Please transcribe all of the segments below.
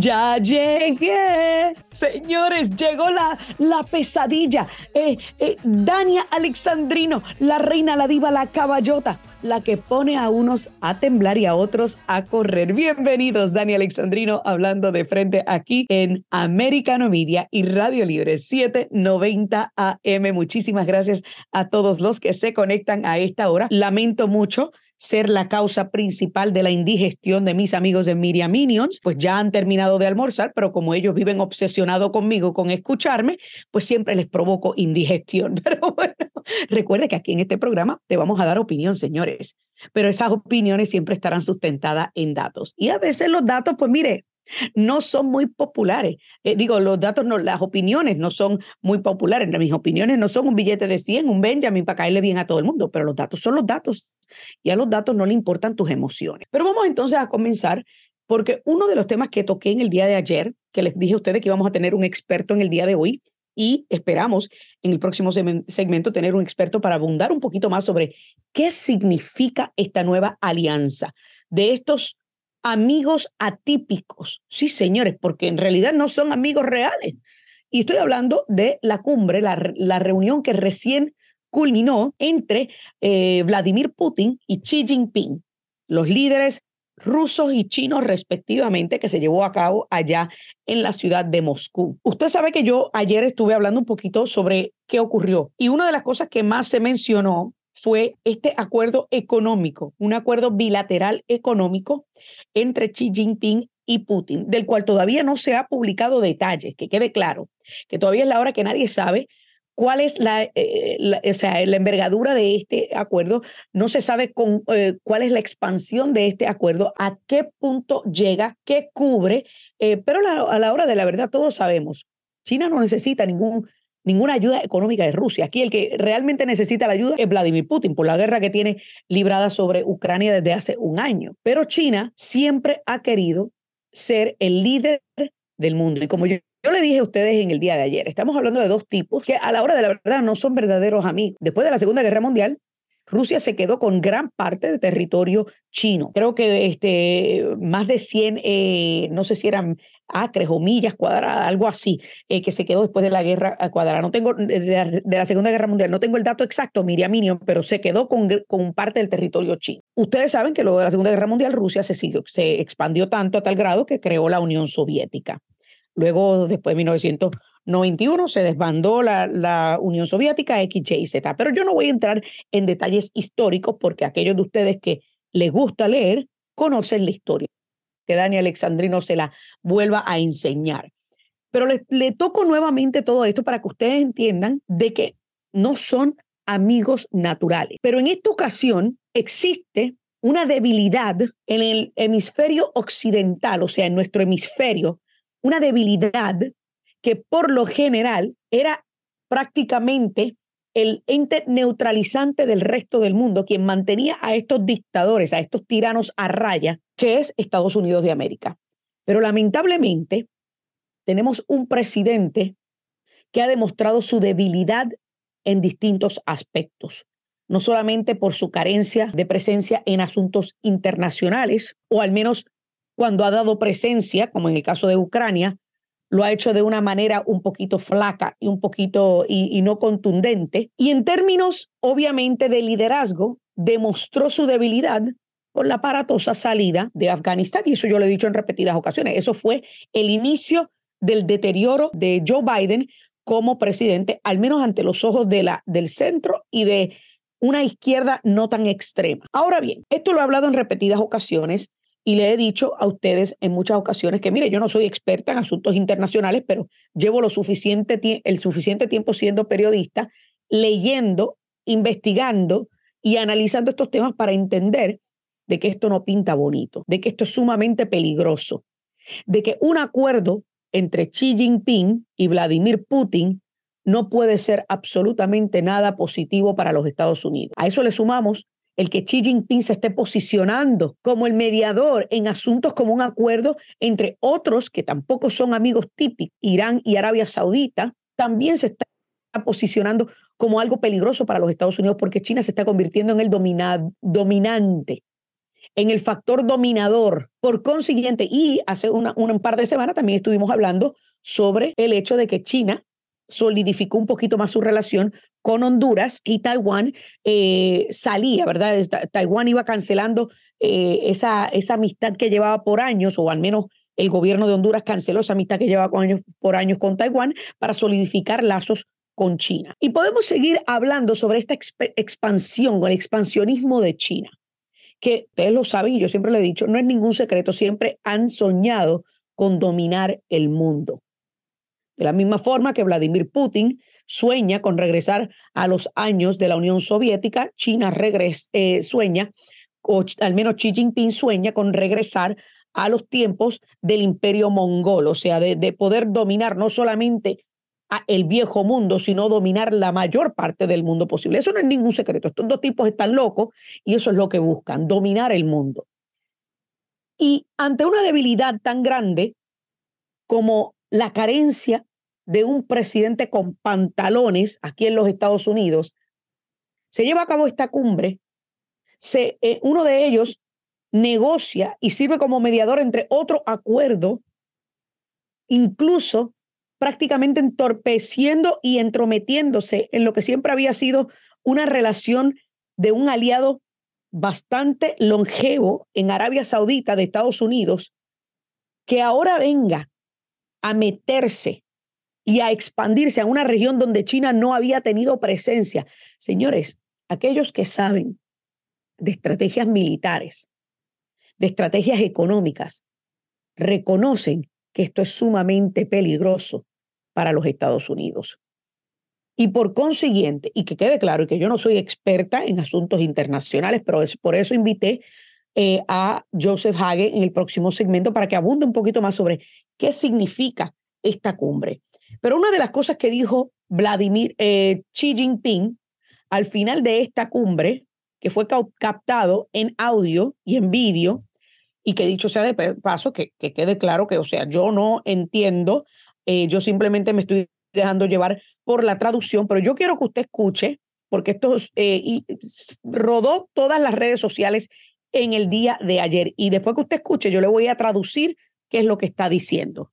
Ya llegué, señores, llegó la, la pesadilla. Eh, eh, Dania Alexandrino, la reina, la diva, la caballota, la que pone a unos a temblar y a otros a correr. Bienvenidos, Dani Alexandrino, hablando de frente aquí en Americano Media y Radio Libre 790 AM. Muchísimas gracias a todos los que se conectan a esta hora. Lamento mucho ser la causa principal de la indigestión de mis amigos de Miriam Minions, pues ya han terminado de almorzar, pero como ellos viven obsesionados conmigo con escucharme, pues siempre les provoco indigestión. Pero bueno, recuerde que aquí en este programa te vamos a dar opinión, señores, pero esas opiniones siempre estarán sustentadas en datos. Y a veces los datos, pues mire, no son muy populares. Eh, digo, los datos, no, las opiniones no son muy populares. Mis opiniones no son un billete de 100, un Benjamin para caerle bien a todo el mundo, pero los datos son los datos y a los datos no le importan tus emociones. Pero vamos entonces a comenzar porque uno de los temas que toqué en el día de ayer, que les dije a ustedes que íbamos a tener un experto en el día de hoy, y esperamos en el próximo segmento tener un experto para abundar un poquito más sobre qué significa esta nueva alianza de estos amigos atípicos. Sí, señores, porque en realidad no son amigos reales. Y estoy hablando de la cumbre, la, la reunión que recién culminó entre eh, Vladimir Putin y Xi Jinping, los líderes rusos y chinos respectivamente que se llevó a cabo allá en la ciudad de Moscú. Usted sabe que yo ayer estuve hablando un poquito sobre qué ocurrió y una de las cosas que más se mencionó fue este acuerdo económico, un acuerdo bilateral económico entre Xi Jinping y Putin, del cual todavía no se ha publicado detalles, que quede claro, que todavía es la hora que nadie sabe cuál es la, eh, o sea, la envergadura de este acuerdo, no se sabe con, eh, cuál es la expansión de este acuerdo, a qué punto llega, qué cubre, eh, pero a la hora de la verdad todos sabemos, China no necesita ningún ninguna ayuda económica de Rusia. Aquí el que realmente necesita la ayuda es Vladimir Putin por la guerra que tiene librada sobre Ucrania desde hace un año. Pero China siempre ha querido ser el líder del mundo. Y como yo, yo le dije a ustedes en el día de ayer, estamos hablando de dos tipos que a la hora de la verdad no son verdaderos amigos. Después de la Segunda Guerra Mundial, Rusia se quedó con gran parte de territorio chino. Creo que este, más de 100, eh, no sé si eran acres o millas cuadradas, algo así, eh, que se quedó después de la guerra cuadrada. No tengo, de la, Segunda Guerra Mundial, no tengo el dato exacto, Miriam Minion, pero se quedó con, con parte del territorio chino. Ustedes saben que luego de la Segunda Guerra Mundial, Rusia se, siguió, se expandió tanto a tal grado que creó la Unión Soviética. Luego, después de 1991, se desbandó la, la Unión Soviética, X, Y, Z. Pero yo no voy a entrar en detalles históricos porque aquellos de ustedes que les gusta leer conocen la historia. Que Dani Alexandrino se la vuelva a enseñar. Pero le, le toco nuevamente todo esto para que ustedes entiendan de que no son amigos naturales. Pero en esta ocasión existe una debilidad en el hemisferio occidental, o sea, en nuestro hemisferio, una debilidad que por lo general era prácticamente el ente neutralizante del resto del mundo, quien mantenía a estos dictadores, a estos tiranos a raya, que es Estados Unidos de América. Pero lamentablemente tenemos un presidente que ha demostrado su debilidad en distintos aspectos, no solamente por su carencia de presencia en asuntos internacionales, o al menos cuando ha dado presencia, como en el caso de Ucrania, lo ha hecho de una manera un poquito flaca y un poquito y, no contundente. Y en términos, obviamente, de liderazgo, demostró su debilidad con la aparatosa salida de Afganistán. Y eso yo lo he dicho en repetidas ocasiones. Eso fue el inicio del deterioro de Joe Biden como presidente, al menos ante los ojos de la, del centro y de una izquierda no tan extrema. Ahora bien, esto lo he hablado en repetidas ocasiones y le he dicho a ustedes en muchas ocasiones que, mire, yo no soy experta en asuntos internacionales, pero llevo lo suficiente el suficiente tiempo siendo periodista, leyendo, investigando y analizando estos temas para entender de que esto no pinta bonito, de que esto es sumamente peligroso, de que un acuerdo entre Xi Jinping y Vladimir Putin no puede ser absolutamente nada positivo para los Estados Unidos. A eso le sumamos el que Xi Jinping se esté posicionando como el mediador en asuntos como un acuerdo entre otros que tampoco son amigos típicos, Irán y Arabia Saudita, también se está posicionando como algo peligroso para los Estados Unidos porque China se está convirtiendo en el dominante, en el factor dominador. Por consiguiente, y hace una, un par de semanas también estuvimos hablando sobre el hecho de que China solidificó un poquito más su relación con Honduras y Taiwán eh, salía, ¿verdad? Taiwán iba cancelando eh, esa, esa amistad que llevaba por años, o al menos el gobierno de Honduras canceló esa amistad que llevaba por años con Taiwán para solidificar lazos con China. Y podemos seguir hablando sobre esta expansión o el expansionismo de China, que ustedes lo saben y yo siempre lo he dicho, no es ningún secreto, siempre han soñado con dominar el mundo. De la misma forma que Vladimir Putin sueña con regresar a los años de la Unión Soviética, China eh, sueña, o al menos Xi Jinping sueña con regresar a los tiempos del imperio mongol, o sea, de, de poder dominar no solamente a el viejo mundo, sino dominar la mayor parte del mundo posible. Eso no es ningún secreto. Estos dos tipos están locos y eso es lo que buscan, dominar el mundo. Y ante una debilidad tan grande como la carencia de un presidente con pantalones aquí en los Estados Unidos, se lleva a cabo esta cumbre. Se, eh, uno de ellos negocia y sirve como mediador entre otro acuerdo, incluso prácticamente entorpeciendo y entrometiéndose en lo que siempre había sido una relación de un aliado bastante longevo en Arabia Saudita de Estados Unidos, que ahora venga a meterse y a expandirse a una región donde China no había tenido presencia. Señores, aquellos que saben de estrategias militares, de estrategias económicas, reconocen que esto es sumamente peligroso para los Estados Unidos. Y por consiguiente, y que quede claro que yo no soy experta en asuntos internacionales, pero es, por eso invité eh, a Joseph Hage en el próximo segmento para que abunde un poquito más sobre qué significa esta cumbre. Pero una de las cosas que dijo Vladimir eh, Xi Jinping al final de esta cumbre, que fue captado en audio y en vídeo, y que dicho sea de paso, que, que quede claro que, o sea, yo no entiendo, eh, yo simplemente me estoy dejando llevar por la traducción, pero yo quiero que usted escuche, porque esto eh, y rodó todas las redes sociales en el día de ayer. Y después que usted escuche, yo le voy a traducir qué es lo que está diciendo.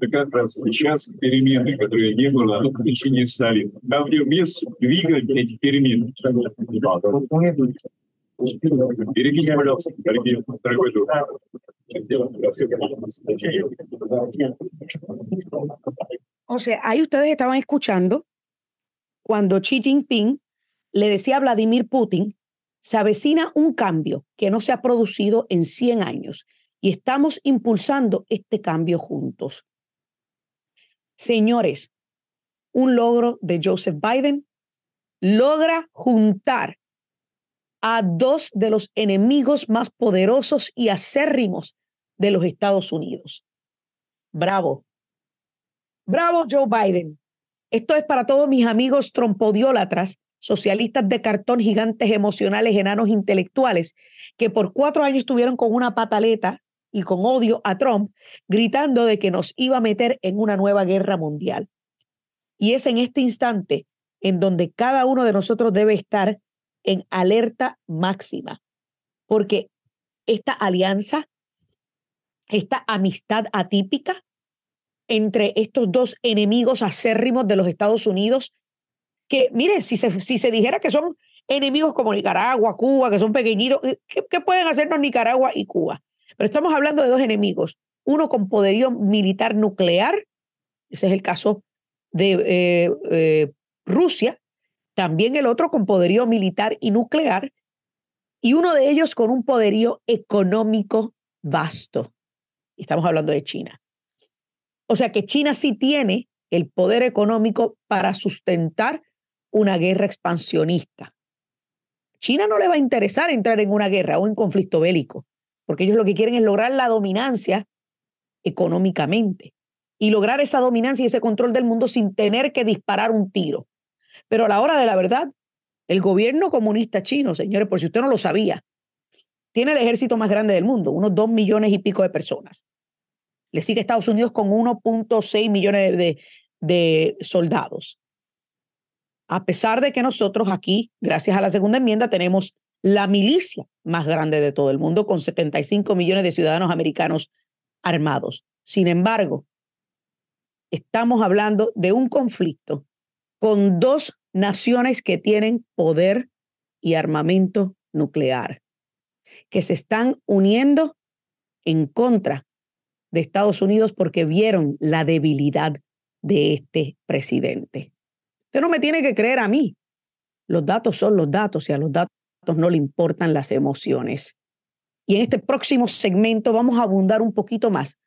Это как раз сейчас перемены, которые не было в течение Сталина. Там, где вместо двигать эти перемены. Берегите, пожалуйста, дорогие, дорогой друг. O sea, ahí ustedes estaban escuchando cuando Xi Jinping le decía a Vladimir Putin se avecina un cambio que no se ha producido en 100 años y estamos impulsando este cambio juntos. Señores, un logro de Joseph Biden logra juntar a dos de los enemigos más poderosos y acérrimos de los Estados Unidos. Bravo. Bravo, Joe Biden. Esto es para todos mis amigos trompodiólatras socialistas de cartón, gigantes emocionales, enanos intelectuales, que por cuatro años estuvieron con una pataleta y con odio a Trump, gritando de que nos iba a meter en una nueva guerra mundial. Y es en este instante en donde cada uno de nosotros debe estar en alerta máxima, porque esta alianza, esta amistad atípica entre estos dos enemigos acérrimos de los Estados Unidos que, mire, si se, si se dijera que son enemigos como Nicaragua, Cuba, que son pequeñitos, ¿qué, pueden hacernos Nicaragua y Cuba? Pero estamos hablando de dos enemigos, uno con poderío militar nuclear, ese es el caso de eh, eh, Rusia, también el otro con poderío militar y nuclear, y uno de ellos con un poderío económico vasto. Estamos hablando de China. O sea que China sí tiene el poder económico para sustentar una guerra expansionista. China no le va a interesar entrar en una guerra o en conflicto bélico, porque ellos lo que quieren es lograr la dominancia económicamente y lograr esa dominancia y ese control del mundo sin tener que disparar un tiro. Pero a la hora de la verdad, el gobierno comunista chino, señores, por si usted no lo sabía, tiene el ejército más grande del mundo, unos dos millones y pico de personas. Le sigue Estados Unidos con 1.6 millones de soldados. A pesar de que nosotros aquí, gracias a la segunda enmienda, tenemos la milicia más grande de todo el mundo, con 75 millones de ciudadanos americanos armados. Sin embargo, estamos hablando de un conflicto con dos naciones que tienen poder y armamento nuclear, que se están uniendo en contra de Estados Unidos porque vieron la debilidad de este presidente. Usted no me tiene que creer a mí. Los datos son los datos y a los datos no le importan las emociones. Y en este próximo segmento vamos a abundar un poquito más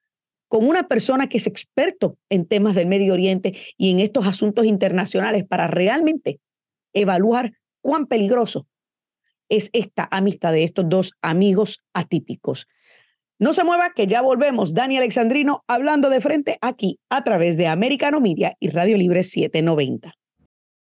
con una persona que es experto en temas del Medio Oriente y en estos asuntos internacionales para realmente evaluar cuán peligroso es esta amistad de estos dos amigos atípicos. No se mueva, que ya volvemos. Dani Alexandrino hablando de frente aquí a través de Americano Media y Radio Libre 790.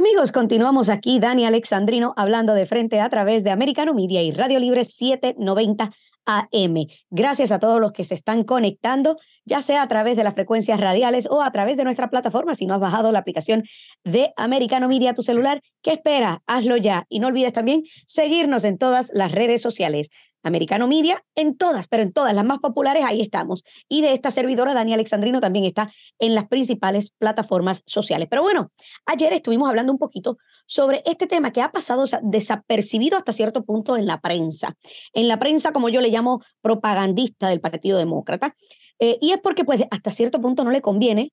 Amigos, continuamos aquí, Dani Alexandrino, hablando de frente a través de Americano Media y Radio Libre 790 AM. Gracias a todos los que se están conectando, ya sea a través de las frecuencias radiales o a través de nuestra plataforma. Si no has bajado la aplicación de Americano Media a tu celular, ¿qué espera? Hazlo ya. Y no olvides también seguirnos en todas las redes sociales. Americano Media, en todas, pero en todas las más populares, ahí estamos. Y de esta servidora, Dani Alexandrino, también está en las principales plataformas sociales. Pero bueno, ayer estuvimos hablando un poquito sobre este tema que ha pasado desapercibido hasta cierto punto en la prensa. En la prensa, como yo le llamo, propagandista del Partido Demócrata. Eh, y es porque, pues, hasta cierto punto no le conviene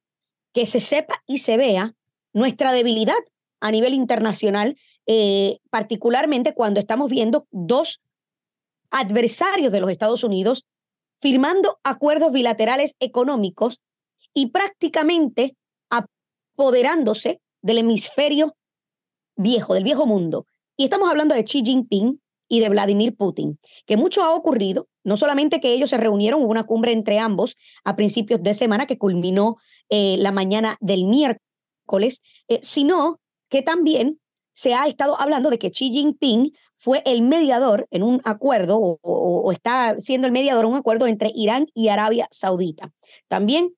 que se sepa y se vea nuestra debilidad a nivel internacional, eh, particularmente cuando estamos viendo dos adversarios de los Estados Unidos firmando acuerdos bilaterales económicos y prácticamente apoderándose del hemisferio viejo, del viejo mundo. Y estamos hablando de Xi Jinping y de Vladimir Putin, que mucho ha ocurrido, no solamente que ellos se reunieron, hubo una cumbre entre ambos a principios de semana que culminó eh, la mañana del miércoles, eh, sino que también se ha estado hablando de que Xi Jinping fue el mediador en un acuerdo o, está siendo el mediador en un acuerdo entre Irán y Arabia Saudita. También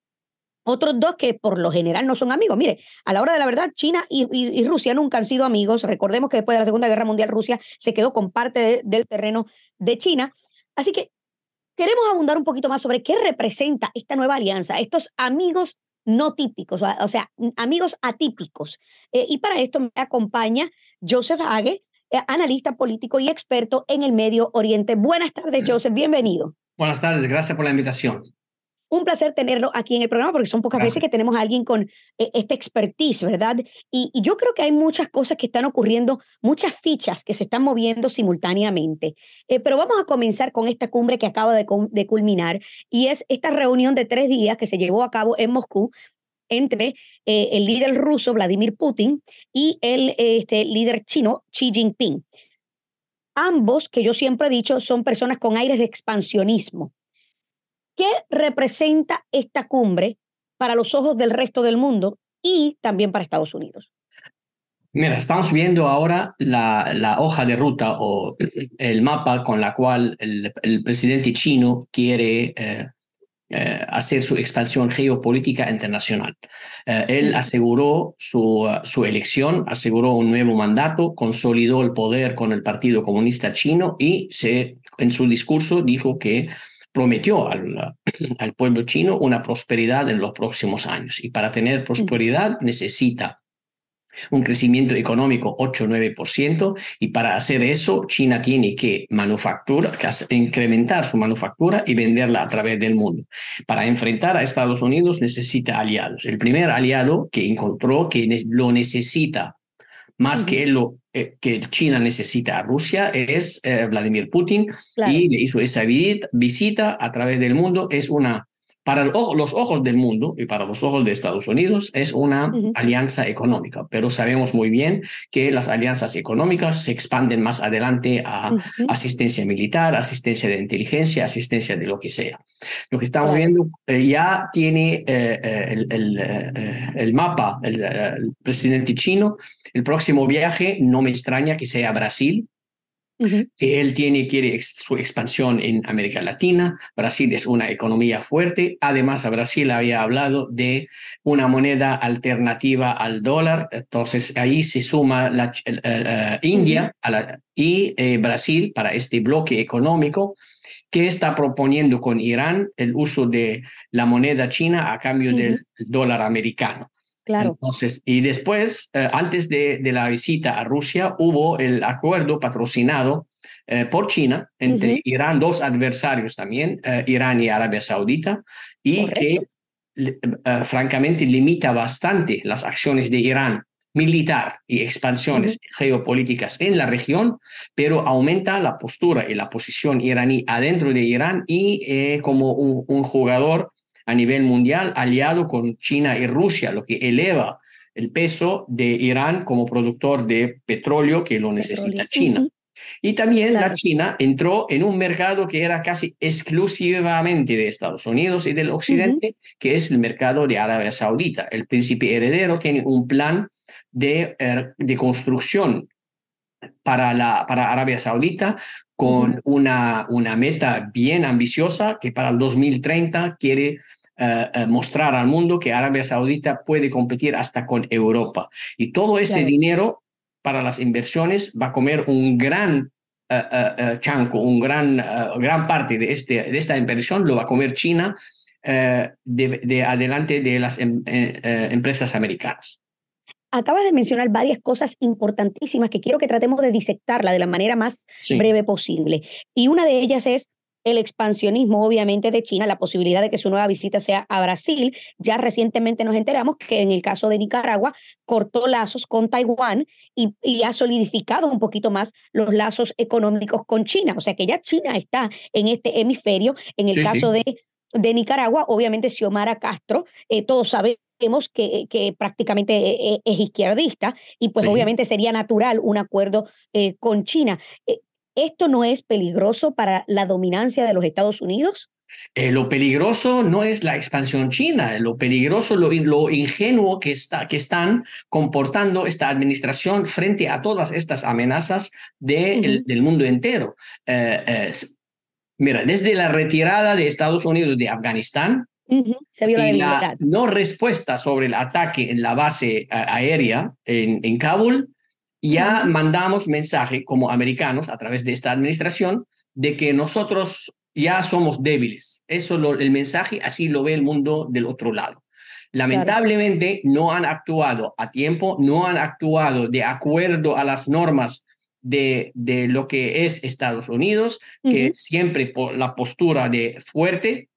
otros dos que por lo general no son amigos. Mire, a la hora de la verdad, China y, Rusia nunca han sido amigos. Recordemos que después de la Segunda Guerra Mundial, Rusia se quedó con parte del terreno de China. Así que queremos abundar un poquito más sobre qué representa esta nueva alianza, estos amigos no típicos, o sea, amigos atípicos. Eh, y para esto me acompaña Joseph Hage, eh, analista político y experto en el Medio Oriente. Buenas tardes, Joseph, bienvenido. Buenas tardes, gracias por la invitación. Un placer tenerlo aquí en el programa porque son pocas veces que tenemos a alguien con eh, esta expertise, ¿verdad? Y, yo creo que hay muchas cosas que están ocurriendo, muchas fichas que se están moviendo simultáneamente. Eh, pero vamos a comenzar con esta cumbre que acaba de, de culminar y es esta reunión de tres días que se llevó a cabo en Moscú entre eh, el líder ruso Vladimir Putin y el este, líder chino Xi Jinping. Ambos, que yo siempre he dicho, son personas con aires de expansionismo. ¿Qué representa esta cumbre para los ojos del resto del mundo y también para Estados Unidos? Mira, estamos viendo ahora la, la, hoja de ruta o el mapa con la cual el, el presidente chino quiere eh, eh, hacer su expansión geopolítica internacional. Eh, él aseguró su, su elección, aseguró un nuevo mandato, consolidó el poder con el Partido Comunista Chino y se, en su discurso dijo que prometió al, al pueblo chino una prosperidad en los próximos años. Y para tener prosperidad necesita un crecimiento económico 8-9%, y para hacer eso China tiene que manufacturar, incrementar su manufactura y venderla a través del mundo. Para enfrentar a Estados Unidos necesita aliados. El primer aliado que encontró que lo necesita más que, lo, que China necesita a Rusia es eh, Vladimir Putin y le hizo esa visita a través del mundo. Es una para los ojos del mundo y para los ojos de Estados Unidos es una alianza económica, pero sabemos muy bien que las alianzas económicas se expanden más adelante a asistencia militar, asistencia de inteligencia, asistencia de lo que sea. Lo que estamos viendo eh, ya tiene eh, eh, el, el, el, mapa, el presidente chino, el próximo viaje no me extraña que sea Brasil, que él tiene, quiere su expansión en América Latina. Brasil es una economía fuerte. Además, a Brasil había hablado de una moneda alternativa al dólar. Entonces, ahí se suma la, eh, India a la, y eh, Brasil para este bloque económico que está proponiendo con Irán el uso de la moneda china a cambio del dólar americano. Claro. Entonces, y después, eh, antes de, de, la visita a Rusia, hubo el acuerdo patrocinado eh, por China entre Irán, dos adversarios también, eh, Irán y Arabia Saudita, y que francamente limita bastante las acciones de Irán militar y expansiones geopolíticas en la región, pero aumenta la postura y la posición iraní adentro de Irán y como un, un jugador a nivel mundial aliado con China y Rusia, lo que eleva el peso de Irán como productor de petróleo que lo necesita China. Y también la China entró en un mercado que era casi exclusivamente de Estados Unidos y del Occidente, que es el mercado de Arabia Saudita. El príncipe heredero tiene un plan de, er, de construcción para, la, para Arabia Saudita con una, una meta bien ambiciosa que para el 2030 quiere eh, eh, mostrar al mundo que Arabia Saudita puede competir hasta con Europa. Y todo ese dinero para las inversiones va a comer un gran uh, chanco, un gran, gran parte de, este, de esta inversión lo va a comer China de, de, adelante de las em, empresas americanas. Acabas de mencionar varias cosas importantísimas que quiero que tratemos de disectarla de la manera más breve posible. Y una de ellas es el expansionismo, obviamente, de China, la posibilidad de que su nueva visita sea a Brasil. Ya recientemente nos enteramos que en el caso de Nicaragua cortó lazos con Taiwán y, ha solidificado un poquito más los lazos económicos con China. O sea que ya China está en este hemisferio. En el caso De, de Nicaragua, obviamente, Xiomara Castro, eh, todos sabemos que, que, prácticamente eh, eh, es izquierdista y pues obviamente sería natural un acuerdo con China. ¿Esto no es peligroso para la dominancia de los Estados Unidos? Eh, lo peligroso no es la expansión china, lo peligroso, lo, lo ingenuo que, está, que están comportando esta administración frente a todas estas amenazas de, del mundo entero. Eh, mira, desde la retirada de Estados Unidos de Afganistán, Se vio la, y la no respuesta sobre el ataque en la base aérea en, en Kabul, ya mandamos mensaje como americanos a través de esta administración de que nosotros ya somos débiles. Eso lo, el mensaje así lo ve el mundo del otro lado. Lamentablemente no han actuado a tiempo, no han actuado de acuerdo a las normas de, de lo que es Estados Unidos, que siempre por la postura de fuerte,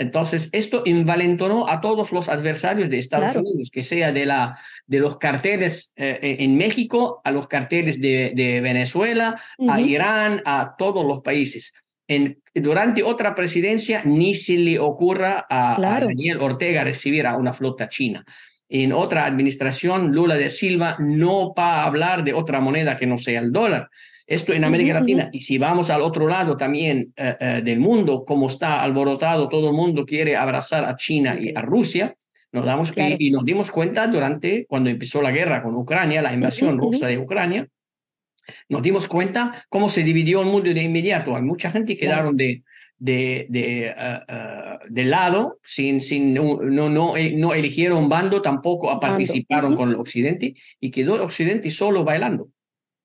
entonces, esto envalentonó a todos los adversarios de Estados Unidos, que sea de, la, de los carteles eh, en México, a los carteles de, de Venezuela, a Irán, a todos los países. En, durante otra presidencia ni se le ocurra a, a, Daniel Ortega recibir a una flota china. En otra administración, Lula de Silva no va a hablar de otra moneda que no sea el dólar. Esto en América Latina. Y si vamos al otro lado también eh, eh, del mundo, como está alborotado, todo el mundo quiere abrazar a China y a Rusia, nos damos y, nos dimos cuenta durante cuando empezó la guerra con Ucrania, la invasión rusa de Ucrania, nos dimos cuenta cómo se dividió el mundo de inmediato. Hay mucha gente que quedaron de, de, de, eh, de lado, sin, sin, no, no, no eligieron bando, tampoco participaron con el Occidente y quedó el Occidente solo bailando.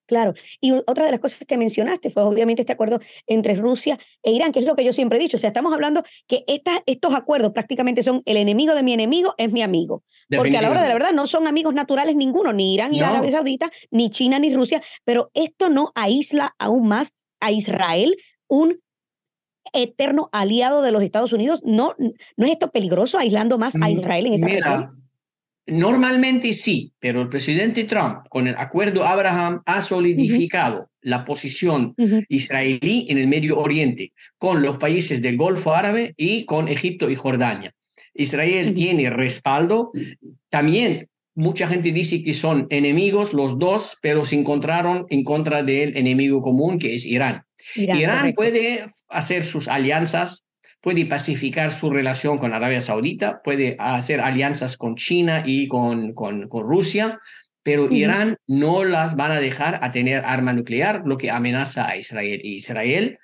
Claro, y otra de las cosas que mencionaste fue obviamente este acuerdo entre Rusia e Irán, que es lo que yo siempre he dicho, o sea, estamos hablando que esta, estos acuerdos prácticamente son el enemigo de mi enemigo es mi amigo, porque a la hora de la verdad no son amigos naturales ninguno, ni Irán ni Arabia Saudita, ni China ni Rusia, pero esto no aísla aún más a Israel, un eterno aliado de los Estados Unidos, ¿no, no es esto peligroso aislando más a Israel en esa región? Normalmente sí, pero el presidente Trump, con el acuerdo Abraham, ha solidificado la posición israelí en el Medio Oriente con los países del Golfo Árabe y con Egipto y Jordania. Israel tiene respaldo. También mucha gente dice que son enemigos los dos, pero se encontraron en contra del enemigo común que es Irán. Irán, puede hacer sus alianzas puede pacificar su relación con Arabia Saudita, puede hacer alianzas con China y con, con, con Rusia, pero Irán no las van a dejar a tener arma nuclear, lo que amenaza a Israel. Y Israel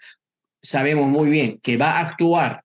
sabemos muy bien que va a actuar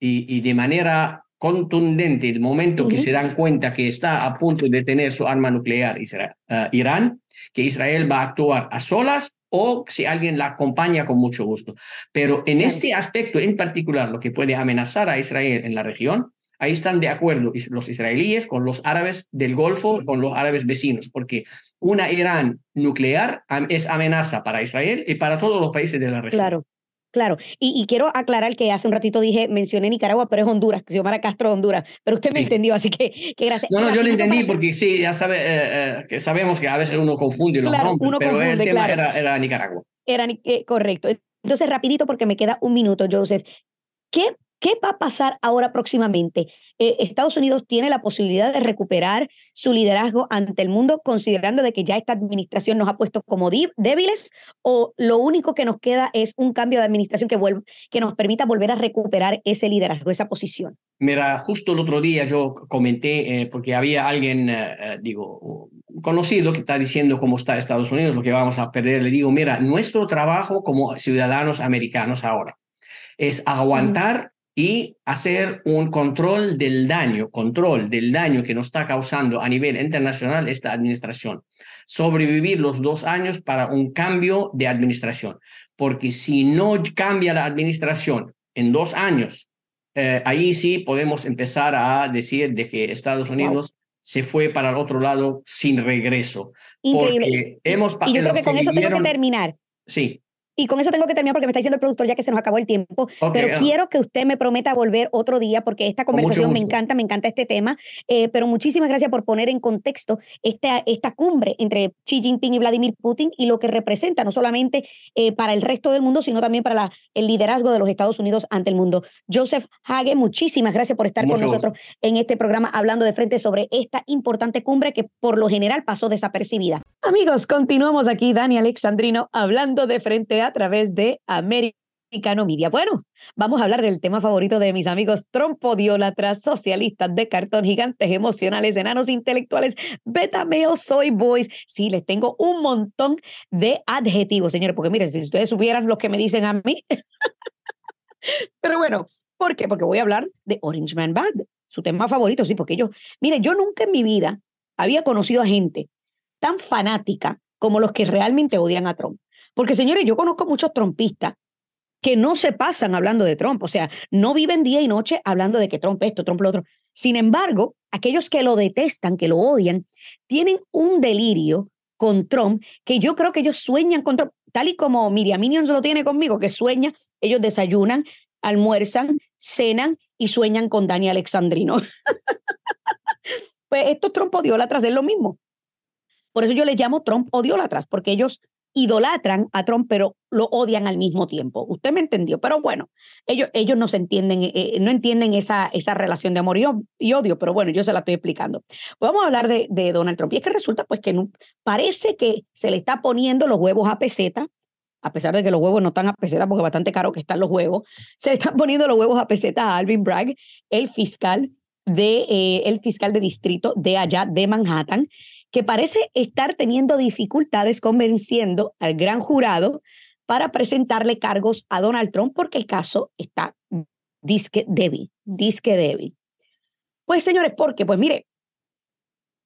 y, y de manera contundente el momento que se dan cuenta que está a punto de tener su arma nuclear uh, Irán, que Israel va a actuar a solas o si alguien la acompaña con mucho gusto. Pero en este aspecto en particular, lo que puede amenazar a Israel en la región, ahí están de acuerdo los israelíes con los árabes del Golfo, con los árabes vecinos, porque una Irán nuclear es amenaza para Israel y para todos los países de la región. Claro. Claro, y, quiero aclarar que hace un ratito dije, mencioné Nicaragua, pero es Honduras, que se llama Castro Honduras, pero usted me entendió, así que, que gracias. No, no, yo lo entendí porque sí, ya sabe, eh, eh, que sabemos que a veces uno confunde los nombres, pero el tema era, era, Nicaragua. Era eh, correcto. Entonces, rapidito, porque me queda un minuto, Joseph. ¿Qué ¿Qué va a pasar ahora próximamente? Eh, Estados Unidos tiene la posibilidad de recuperar su liderazgo ante el mundo, considerando de que ya esta administración nos ha puesto como débiles, o lo único que nos queda es un cambio de administración que, que nos permita volver a recuperar ese liderazgo, esa posición. Mira, justo el otro día yo comenté, eh, porque había alguien, eh, digo, conocido que está diciendo cómo está Estados Unidos, lo que vamos a perder. Le digo, mira, nuestro trabajo como ciudadanos americanos ahora es aguantar y hacer un control del daño, control del daño que nos está causando a nivel internacional esta administración. Sobrevivir los dos años para un cambio de administración, porque si no cambia la administración en dos años, eh, ahí sí podemos empezar a decir de que Estados Unidos se fue para el otro lado sin regreso. Increíble. hemos, y yo creo que con eso tengo que terminar. Sí. Y con eso tengo que terminar porque me está diciendo el productor ya que se nos acabó el tiempo. pero quiero que usted me prometa volver otro día porque esta conversación me encanta, me encanta este tema. Eh, pero muchísimas gracias por poner en contexto esta, esta cumbre entre Xi Jinping y Vladimir Putin y lo que representa no solamente eh, para el resto del mundo, sino también para la, el liderazgo de los Estados Unidos ante el mundo. Joseph Hage, muchísimas gracias por estar con nosotros en este programa hablando de frente sobre esta importante cumbre que por lo general pasó desapercibida. Amigos, continuamos aquí, Dani Alexandrino, hablando de frente a través de Americano Media. Bueno, vamos a hablar del tema favorito de mis amigos trompodiólatras, socialistas de cartón, gigantes emocionales, enanos intelectuales, betameos, soy boys. Sí, les tengo un montón de adjetivos, señores, porque miren, si ustedes supieran lo que me dicen a mí. Pero bueno, ¿por qué? Porque voy a hablar de Orange Man Bad, su tema favorito, sí, porque yo, miren, yo nunca en mi vida había conocido a gente tan fanática como los que realmente odian a Trump. Porque, señores, yo conozco muchos trompistas que no se pasan hablando de Trump, o sea, no viven día y noche hablando de que Trump esto, Trump lo otro. Sin embargo, aquellos que lo detestan, que lo odian, tienen un delirio con Trump que yo creo que ellos sueñan con Trump, tal y como Miriam Minions lo tiene conmigo, que sueña, ellos desayunan, almuerzan, cenan y sueñan con Dani Alexandrino. pues estos Trump odiólatras es lo mismo. Por eso yo les llamo Trump odiólatras, porque ellos idolatran a Trump, pero lo odian al mismo tiempo. Usted me entendió, pero bueno, ellos, ellos no se entienden, eh, eh, no entienden esa, esa relación de amor y, odio, pero bueno, yo se la estoy explicando. Vamos a hablar de, de, Donald Trump. Y es que resulta pues que parece que se le está poniendo los huevos a peseta, a pesar de que los huevos no están a peseta porque bastante caro que están los huevos, se le están poniendo los huevos a peseta a Alvin Bragg, el fiscal de, eh, el fiscal de distrito de allá de Manhattan, que parece estar teniendo dificultades convenciendo al gran jurado para presentarle cargos a Donald Trump porque el caso está disque débil, disque débil. Pues señores, porque pues mire,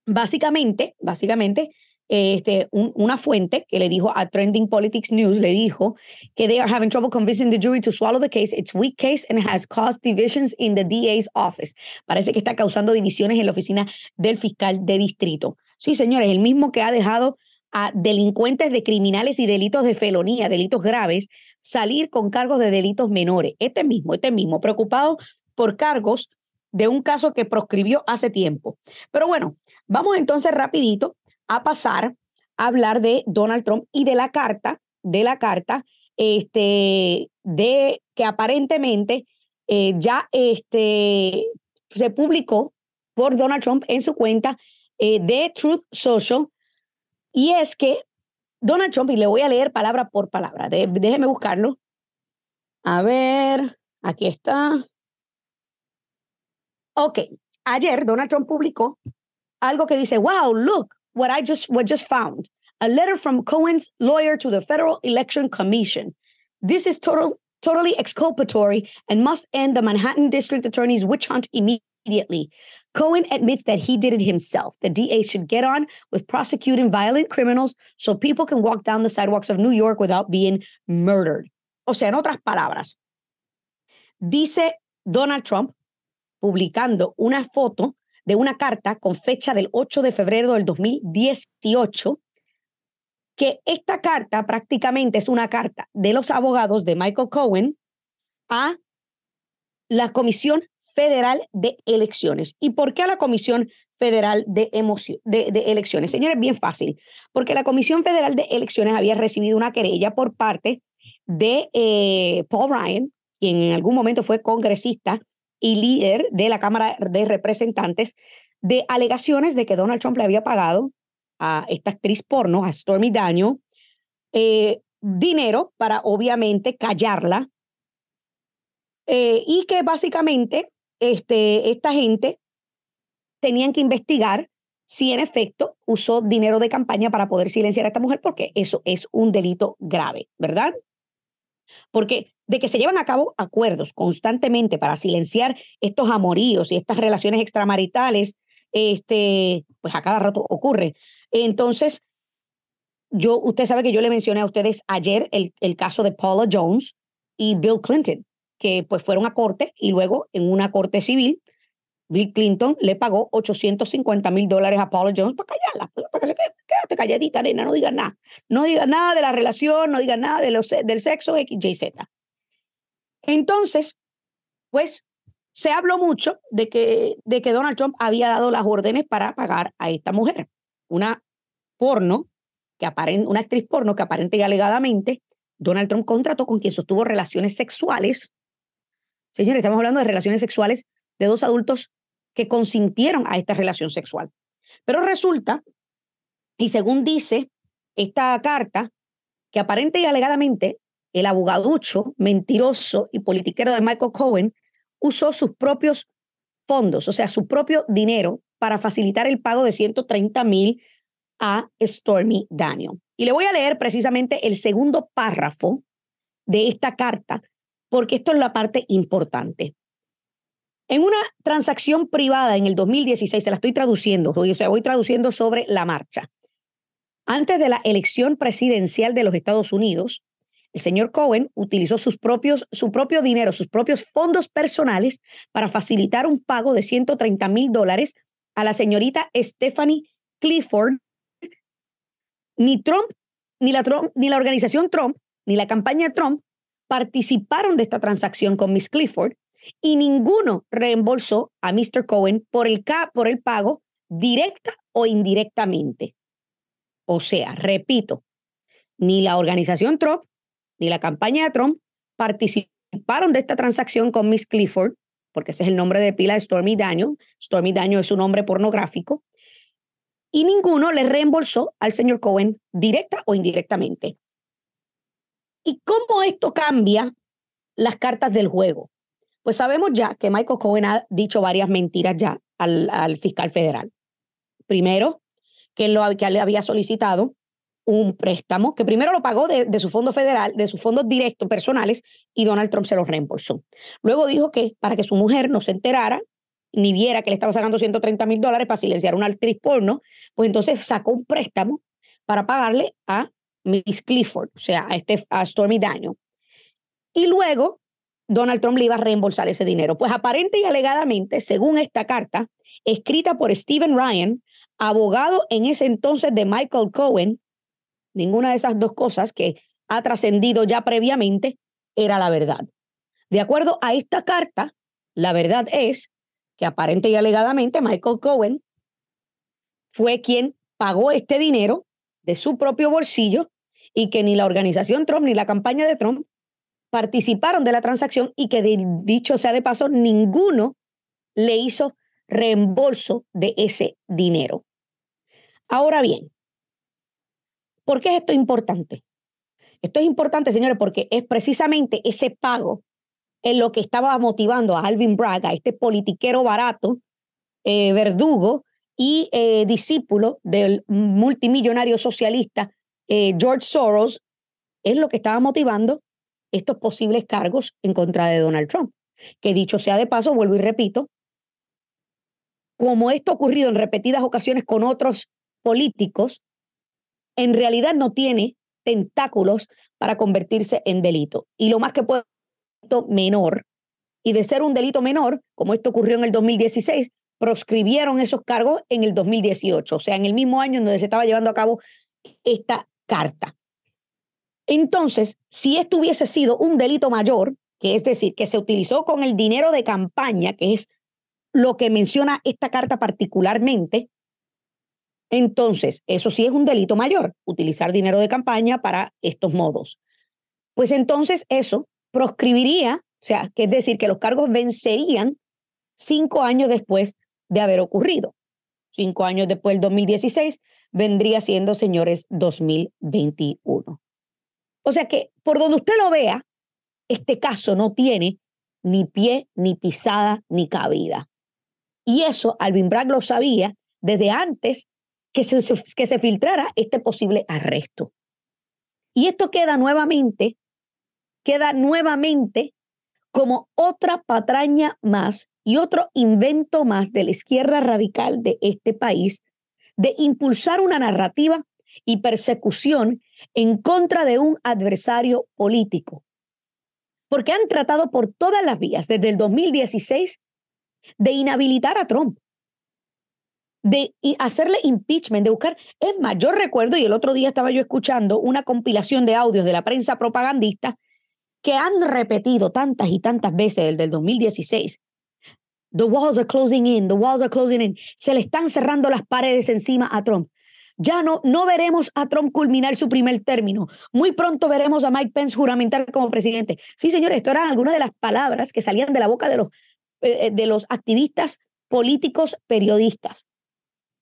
básicamente, básicamente este, una fuente que le dijo a Trending Politics News, le dijo que they are having trouble convincing the jury to swallow the case. It's weak case and has caused divisions in the DA's office. Parece que está causando divisiones en la oficina del fiscal de distrito. Sí, señores, el mismo que ha dejado a delincuentes de criminales y delitos de felonía, delitos graves, salir con cargos de delitos menores. Este mismo, este mismo, preocupado por cargos de un caso que proscribió hace tiempo. Pero bueno, vamos entonces rapidito a pasar a hablar de Donald Trump y de la carta, de la carta, este, de que aparentemente eh, ya este, se publicó por Donald Trump en su cuenta eh, de Truth Social. Y es que Donald Trump, y le voy a leer palabra por palabra, déjeme buscarlo. A ver, aquí está. Ok, ayer Donald Trump publicó algo que dice, wow, look, what I just what just found. A letter from Cohen's lawyer to the Federal Election Commission. This is total, totally exculpatory and must end the Manhattan District Attorney's witch hunt immediately. Cohen admits that he did it himself. The DA should get on with prosecuting violent criminals so people can walk down the sidewalks of New York without being murdered. O sea, en otras palabras, dice Donald Trump publicando una foto de una carta con fecha del 8 de febrero del 2018, que esta carta prácticamente es una carta de los abogados de Michael Cohen a la Comisión Federal de Elecciones. ¿Y por qué a la Comisión Federal de, Elecciones? Señores, bien fácil, porque la Comisión Federal de Elecciones había recibido una querella por parte de eh, Paul Ryan, quien en algún momento fue congresista y líder de la Cámara de Representantes de alegaciones de que Donald Trump le había pagado a esta actriz porno, a Stormy Daniel, eh, dinero para obviamente callarla eh, y que básicamente este, esta gente tenían que investigar si en efecto usó dinero de campaña para poder silenciar a esta mujer, porque eso es un delito grave, ¿verdad? Porque de que se llevan a cabo acuerdos constantemente para silenciar estos amoríos y estas relaciones extramaritales, este, pues a cada rato ocurre. Entonces, yo, usted sabe que yo le mencioné a ustedes ayer el, el caso de Paula Jones y Bill Clinton, que pues fueron a corte y luego en una corte civil Bill Clinton le pagó 850 mil dólares a Paula Jones para callarla, pues, para que se quede, quédate calladita, nena, no digas nada. No digas nada de la relación, no digas nada de los, del sexo X, Y, Z. Entonces, pues se habló mucho de que, de que Donald Trump había dado las órdenes para pagar a esta mujer, una porno, que aparente, una actriz porno que aparente y alegadamente Donald Trump contrató con quien sostuvo relaciones sexuales. Señores, estamos hablando de relaciones sexuales de dos adultos que consintieron a esta relación sexual. Pero resulta, y según dice esta carta, que aparente y alegadamente el abogaducho, mentiroso y politiquero de Michael Cohen usó sus propios fondos, o sea, su propio dinero para facilitar el pago de 130 mil a Stormy Daniel. Y le voy a leer precisamente el segundo párrafo de esta carta, porque esto es la parte importante. En una transacción privada en el 2016, se la estoy traduciendo, o sea, voy traduciendo sobre la marcha. Antes de la elección presidencial de los Estados Unidos, el señor Cohen utilizó sus propios, su propio dinero, sus propios fondos personales para facilitar un pago de 130 mil dólares a la señorita Stephanie Clifford. Ni Trump, ni la, Trump, ni la organización Trump, ni la campaña Trump participaron de esta transacción con Miss Clifford y ninguno reembolsó a Mr. Cohen por el, por el pago directa o indirectamente. O sea, repito, ni la organización Trump ni la campaña de Trump participaron de esta transacción con Miss Clifford, porque ese es el nombre de pila de Stormy Daniel. Stormy Daniel es un nombre pornográfico. Y ninguno le reembolsó al señor Cohen directa o indirectamente. ¿Y cómo esto cambia las cartas del juego? Pues sabemos ya que Michael Cohen ha dicho varias mentiras ya al, fiscal federal. Primero, que, lo, que le había solicitado un préstamo que primero lo pagó de, su fondo federal, de sus fondos directos personales, y Donald Trump se los reembolsó. Luego dijo que para que su mujer no se enterara ni viera que le estaba sacando 130 mil dólares para silenciar una actriz porno, pues entonces sacó un préstamo para pagarle a Miss Clifford, o sea, a, este, a Stormy Daniel. Y luego Donald Trump le iba a reembolsar ese dinero. Pues aparente y alegadamente, según esta carta, escrita por Stephen Ryan, abogado en ese entonces de Michael Cohen, ninguna de esas dos cosas que ha trascendido ya previamente era la verdad. De acuerdo a esta carta, la verdad es que aparente y alegadamente Michael Cohen fue quien pagó este dinero de su propio bolsillo y que ni la organización Trump ni la campaña de Trump participaron de la transacción y que dicho sea de paso, ninguno le hizo reembolso de ese dinero. Ahora bien, ¿por qué es esto importante? Esto es importante, señores, porque es precisamente ese pago en lo que estaba motivando a Alvin Braga, este politiquero barato, eh, verdugo y eh, discípulo del multimillonario socialista eh, George Soros, es lo que estaba motivando estos posibles cargos en contra de Donald Trump. Que dicho sea de paso, vuelvo y repito, como esto ha ocurrido en repetidas ocasiones con otros políticos, en realidad no tiene tentáculos para convertirse en delito. Y lo más que puede menor. Y de ser un delito menor, como esto ocurrió en el 2016, proscribieron esos cargos en el 2018, o sea, en el mismo año en donde se estaba llevando a cabo esta carta. Entonces, si esto hubiese sido un delito mayor, que es decir, que se utilizó con el dinero de campaña, que es lo que menciona esta carta particularmente, entonces, eso sí es un delito mayor, utilizar dinero de campaña para estos modos. Pues entonces eso proscribiría, o sea, que es decir, que los cargos vencerían cinco años después de haber ocurrido. Cinco años después del 2016 vendría siendo, señores, 2021. O sea que por donde usted lo vea, este caso no tiene ni pie, ni pisada, ni cabida. Y eso Alvin Bragg lo sabía desde antes que se, que se filtrara este posible arresto. Y esto queda nuevamente, queda nuevamente como otra patraña más y otro invento más de la izquierda radical de este país de impulsar una narrativa y persecución en contra de un adversario político. Porque han tratado por todas las vías, desde el 2016, de inhabilitar a Trump, de hacerle impeachment, de buscar. Es más, yo recuerdo, y el otro día estaba yo escuchando una compilación de audios de la prensa propagandista que han repetido tantas y tantas veces desde el 2016. The walls are closing in, the walls are closing in. Se le están cerrando las paredes encima a Trump. Ya no, no veremos a Trump culminar su primer término. Muy pronto veremos a Mike Pence juramentar como presidente. Sí, señores, esto eran algunas de las palabras que salían de la boca de los, eh, eh, de los activistas políticos periodistas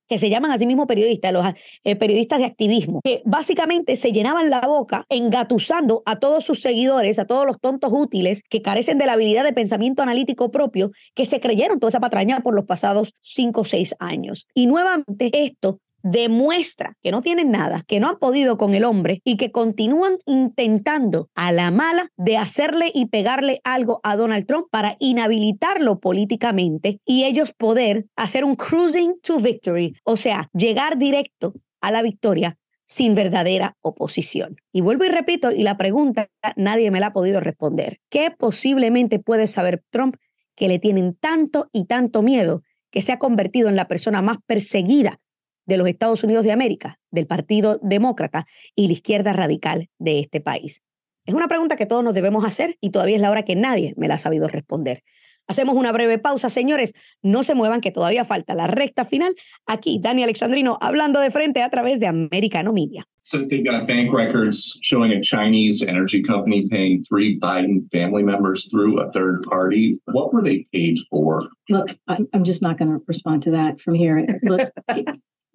que se llaman a sí mismos periodistas, los eh, periodistas de activismo, que básicamente se llenaban la boca engatusando a todos sus seguidores, a todos los tontos útiles que carecen de la habilidad de pensamiento analítico propio, que se creyeron toda esa patraña por los pasados cinco o seis años. Y nuevamente esto demuestra que no tienen nada, que no han podido con el hombre y que continúan intentando a la mala de hacerle y pegarle algo a Donald Trump para inhabilitarlo políticamente y ellos poder hacer un cruising to victory, o sea, llegar directo a la victoria sin verdadera oposición. Y vuelvo y repito, y la pregunta nadie me la ha podido responder. ¿Qué posiblemente puede saber Trump que le tienen tanto y tanto miedo que se ha convertido en la persona más perseguida de los Estados Unidos de América, del Partido Demócrata y la izquierda radical de este país? Es una pregunta que todos nos debemos hacer y todavía es la hora que nadie me la ha sabido responder. Hacemos una breve pausa, señores. No se muevan, que todavía falta la recta final. Aquí, Dani Alexandrino hablando de frente a través de Americano Media. So they've got bank records showing a Chinese energy company paying three Biden family members through a third party. What were they paid for? Look, I'm just not going to respond to that from here. Look,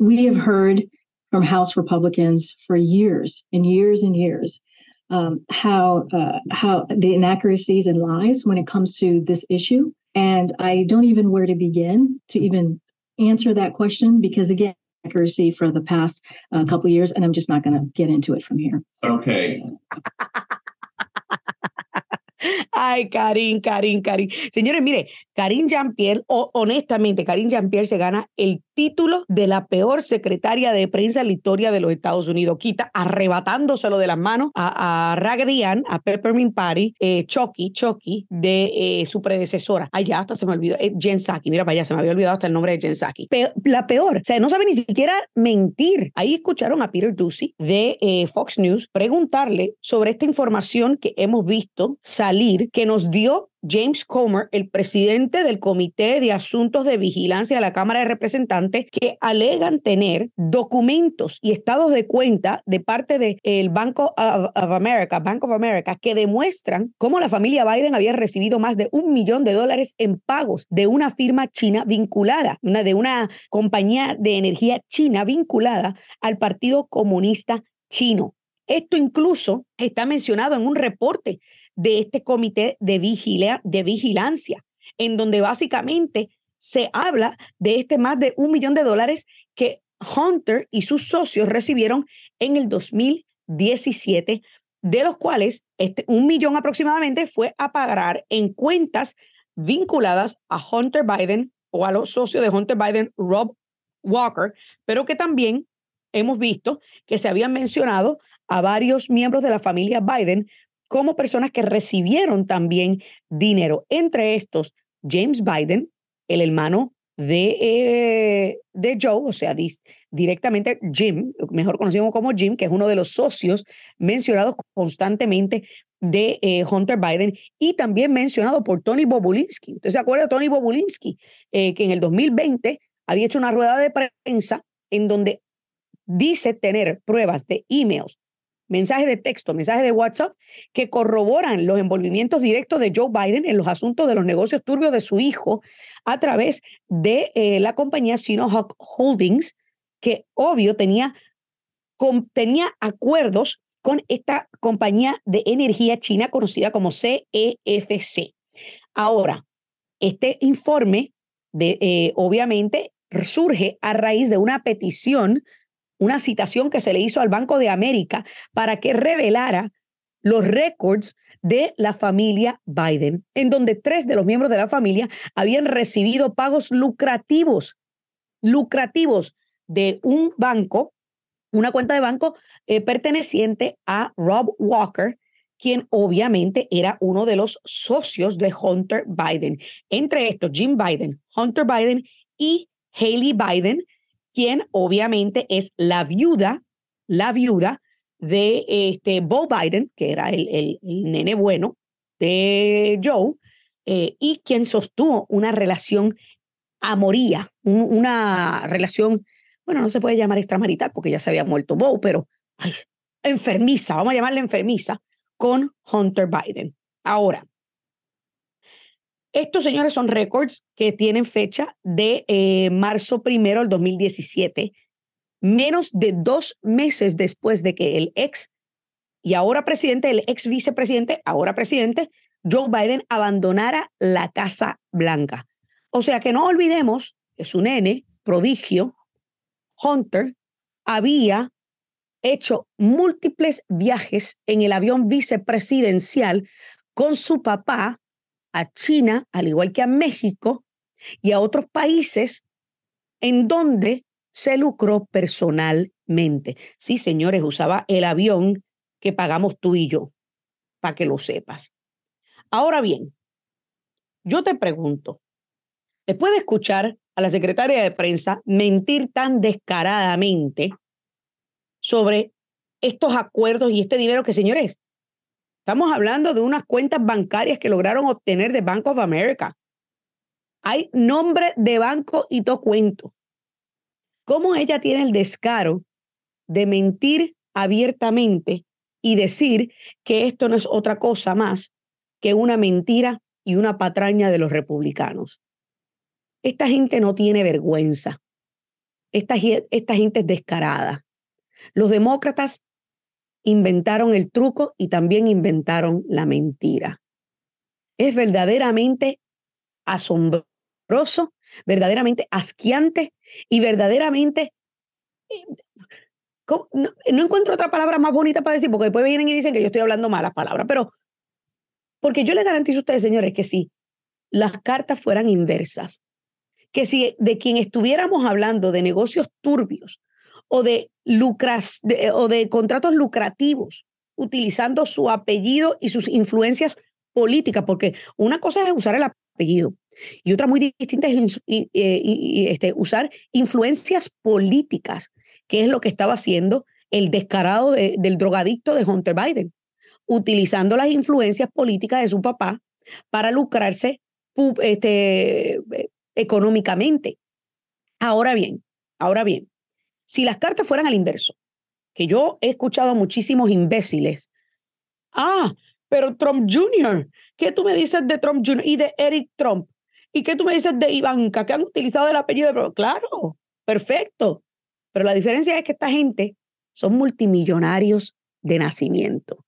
we have heard from House Republicans for years and years and years um, how uh, how the inaccuracies and lies when it comes to this issue, and I don't even where to begin to even answer that question because again accuracy for the past uh, couple years and i'm just not going to get into it from here. Okay Ay, Karim, Karim, Karim. Señores, mire, Karim Jean-Pierre, honestamente, Karim Jean-Pierre se gana el título de la peor secretaria de prensa en la historia de los Estados Unidos. Quita arrebatándoselo de las manos a, a Raggedy Ann, a Peppermint Patty, eh, Chucky, Chucky, de eh, su predecesora. Ay, ya hasta se me olvidó. Eh, Jen Psaki. Mira para allá, se me había olvidado hasta el nombre de Jen Psaki. la peor, o sea, no sabe ni siquiera mentir. Ahí escucharon a Peter Ducey de eh, Fox News preguntarle sobre esta información que hemos visto salir, que nos dio James Comer, el presidente del Comité de Asuntos de Vigilancia de la Cámara de Representantes, que alegan tener documentos y estados de cuenta de parte del el Banco of, America, Bank of America, que demuestran cómo la familia Biden había recibido más de un millón de dólares en pagos de una firma china vinculada, una de una compañía de energía china vinculada al Partido Comunista Chino. Esto incluso está mencionado en un reporte de este comité de, de vigilancia, en donde básicamente se habla de este más de un millón de dólares que Hunter y sus socios recibieron en el 2017, de los cuales este, un millón aproximadamente fue a pagar en cuentas vinculadas a Hunter Biden o a los socios de Hunter Biden, Rob Walker, pero que también hemos visto que se habían mencionado a varios miembros de la familia Biden como personas que recibieron también dinero. Entre estos, James Biden, el hermano de, eh, de Joe, o sea, directamente Jim, mejor conocido como Jim, que es uno de los socios mencionados constantemente de eh, Hunter Biden y también mencionado por Tony Bobulinski. ¿Usted se acuerda de Tony Bobulinski? Eh, que en el 2020 había hecho una rueda de prensa en donde dice tener pruebas de emails mensajes de texto, mensajes de WhatsApp que corroboran los envolvimientos directos de Joe Biden en los asuntos de los negocios turbios de su hijo a través de eh, la compañía Sinohawk Holdings, que obvio tenía, tenía acuerdos con esta compañía de energía china conocida como CEFC. Ahora, este informe de, eh, obviamente surge a raíz de una petición una citación que se le hizo al Banco de América para que revelara los récords de la familia Biden, en donde tres de los miembros de la familia habían recibido pagos lucrativos, lucrativos de un banco, una cuenta de banco eh, perteneciente a Rob Walker, quien obviamente era uno de los socios de Hunter Biden. Entre estos, Jim Biden, Hunter Biden y Haley Biden, quien obviamente es la viuda, la viuda de este Bo Biden, que era el, el, nene bueno de Joe, eh, y quien sostuvo una relación amoría, una relación, bueno, no se puede llamar extramarital porque ya se había muerto Bo, pero enfermiza, vamos a llamarla enfermiza, con Hunter Biden. Ahora, estos, señores, son récords que tienen fecha de eh, marzo primero del 2017, menos de dos meses después de que el ex y ahora presidente, el ex vicepresidente, ahora presidente, Joe Biden abandonara la Casa Blanca. O sea que no olvidemos que su nene, prodigio, Hunter, había hecho múltiples viajes en el avión vicepresidencial con su papá a China, al igual que a México y a otros países en donde se lucró personalmente. Sí, señores, usaba el avión que pagamos tú y yo, para que lo sepas. Ahora bien, yo te pregunto, después de escuchar a la secretaria de prensa mentir tan descaradamente sobre estos acuerdos y este dinero que, señores, Estamos hablando de unas cuentas bancarias que lograron obtener de Bank of America. Hay nombre de banco y todo cuento. ¿Cómo ella tiene el descaro de mentir abiertamente y decir que esto no es otra cosa más que una mentira y una patraña de los republicanos? Esta gente no tiene vergüenza. Esta, esta gente es descarada. Los demócratas inventaron el truco y también inventaron la mentira. Es verdaderamente asombroso, verdaderamente asquiante y verdaderamente... Eh, no, encuentro otra palabra más bonita para decir, porque después vienen y dicen que yo estoy hablando malas palabras, pero Porque yo les garantizo a ustedes, señores, que si las cartas fueran inversas, que si de quien estuviéramos hablando de negocios turbios o de, lucras, o de contratos lucrativos, utilizando su apellido y sus influencias políticas, porque una cosa es usar el apellido y otra muy distinta es este, usar influencias políticas, que es lo que estaba haciendo el descarado del drogadicto de Hunter Biden, utilizando las influencias políticas de su papá para lucrarse este, económicamente. Ahora bien, ahora bien, si las cartas fueran al inverso, que yo he escuchado a muchísimos imbéciles, ah, pero Trump Jr., ¿qué tú me dices de Trump Jr. y de Eric Trump? ¿Y qué tú me dices de Ivanka, que han utilizado el apellido de... Claro, perfecto. Pero la diferencia es que esta gente son multimillonarios de nacimiento.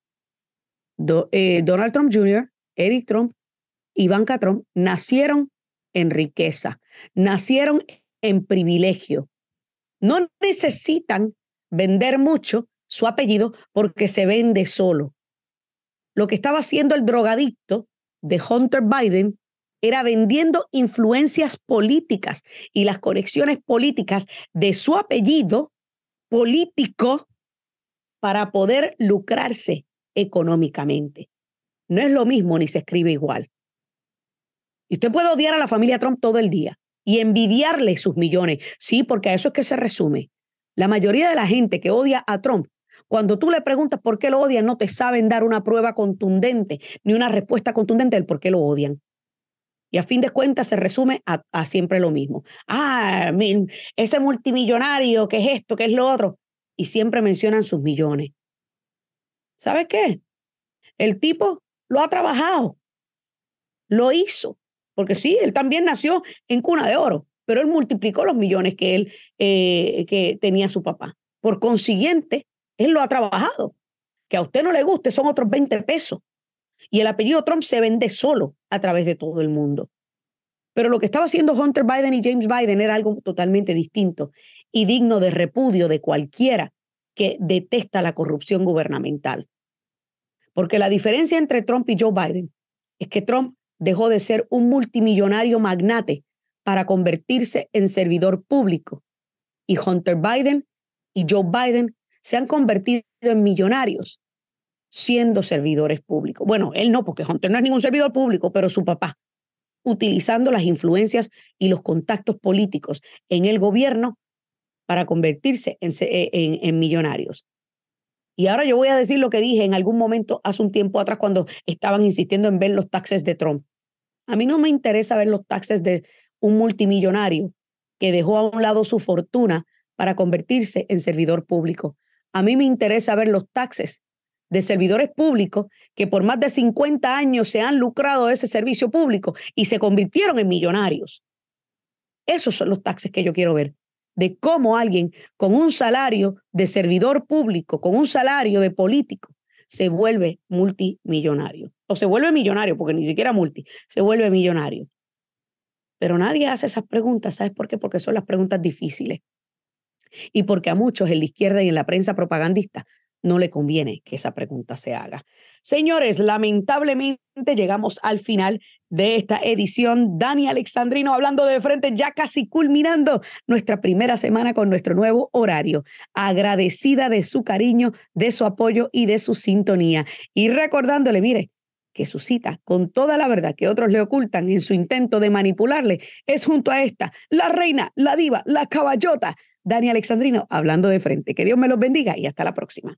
Eh, Donald Trump Jr., Eric Trump, Ivanka Trump nacieron en riqueza, nacieron en privilegio. No necesitan vender mucho su apellido porque se vende solo. Lo que estaba haciendo el drogadicto de Hunter Biden era vendiendo influencias políticas y las conexiones políticas de su apellido político para poder lucrarse económicamente. No es lo mismo ni se escribe igual. Y usted puede odiar a la familia Trump todo el día y envidiarle sus millones. Sí, porque a eso es que se resume. La mayoría de la gente que odia a Trump, cuando tú le preguntas por qué lo odian, no te saben dar una prueba contundente ni una respuesta contundente del por qué lo odian. Y a fin de cuentas se resume a, siempre lo mismo. Ah, ese multimillonario, ¿qué es esto? ¿Qué es lo otro? Y siempre mencionan sus millones. ¿Sabe qué? El tipo lo ha trabajado, lo hizo, porque sí, él también nació en cuna de oro, pero él multiplicó los millones que él eh, que tenía su papá. Por consiguiente, él lo ha trabajado. Que a usted no le guste son otros 20 pesos. Y el apellido Trump se vende solo a través de todo el mundo. Pero lo que estaba haciendo Hunter Biden y James Biden era algo totalmente distinto y digno de repudio de cualquiera que detesta la corrupción gubernamental. Porque la diferencia entre Trump y Joe Biden es que Trump dejó de ser un multimillonario magnate para convertirse en servidor público. Y Hunter Biden y Joe Biden se han convertido en millonarios siendo servidores públicos. Bueno, él no, porque Hunter no es ningún servidor público, pero su papá, utilizando las influencias y los contactos políticos en el gobierno para convertirse en, en, en millonarios. Y ahora yo voy a decir lo que dije en algún momento hace un tiempo atrás cuando estaban insistiendo en ver los taxes de Trump. A mí no me interesa ver los taxes de un multimillonario que dejó a un lado su fortuna para convertirse en servidor público. A mí me interesa ver los taxes de servidores públicos que por más de 50 años se han lucrado ese servicio público y se convirtieron en millonarios. Esos son los taxes que yo quiero ver, de cómo alguien con un salario de servidor público, con un salario de político, se vuelve multimillonario. O se vuelve millonario, porque ni siquiera multi, se vuelve millonario. Pero nadie hace esas preguntas, ¿sabes por qué? Porque son las preguntas difíciles. Y porque a muchos en la izquierda y en la prensa propagandista no le conviene que esa pregunta se haga. Señores, lamentablemente llegamos al final de esta edición. Dani Alexandrino hablando de frente, ya casi culminando nuestra primera semana con nuestro nuevo horario. Agradecida de su cariño, de su apoyo y de su sintonía. Y recordándole, mire, que su cita con toda la verdad que otros le ocultan en su intento de manipularle es junto a esta, la reina, la diva, la caballota, Dani Alexandrino, hablando de frente. Que Dios me los bendiga y hasta la próxima.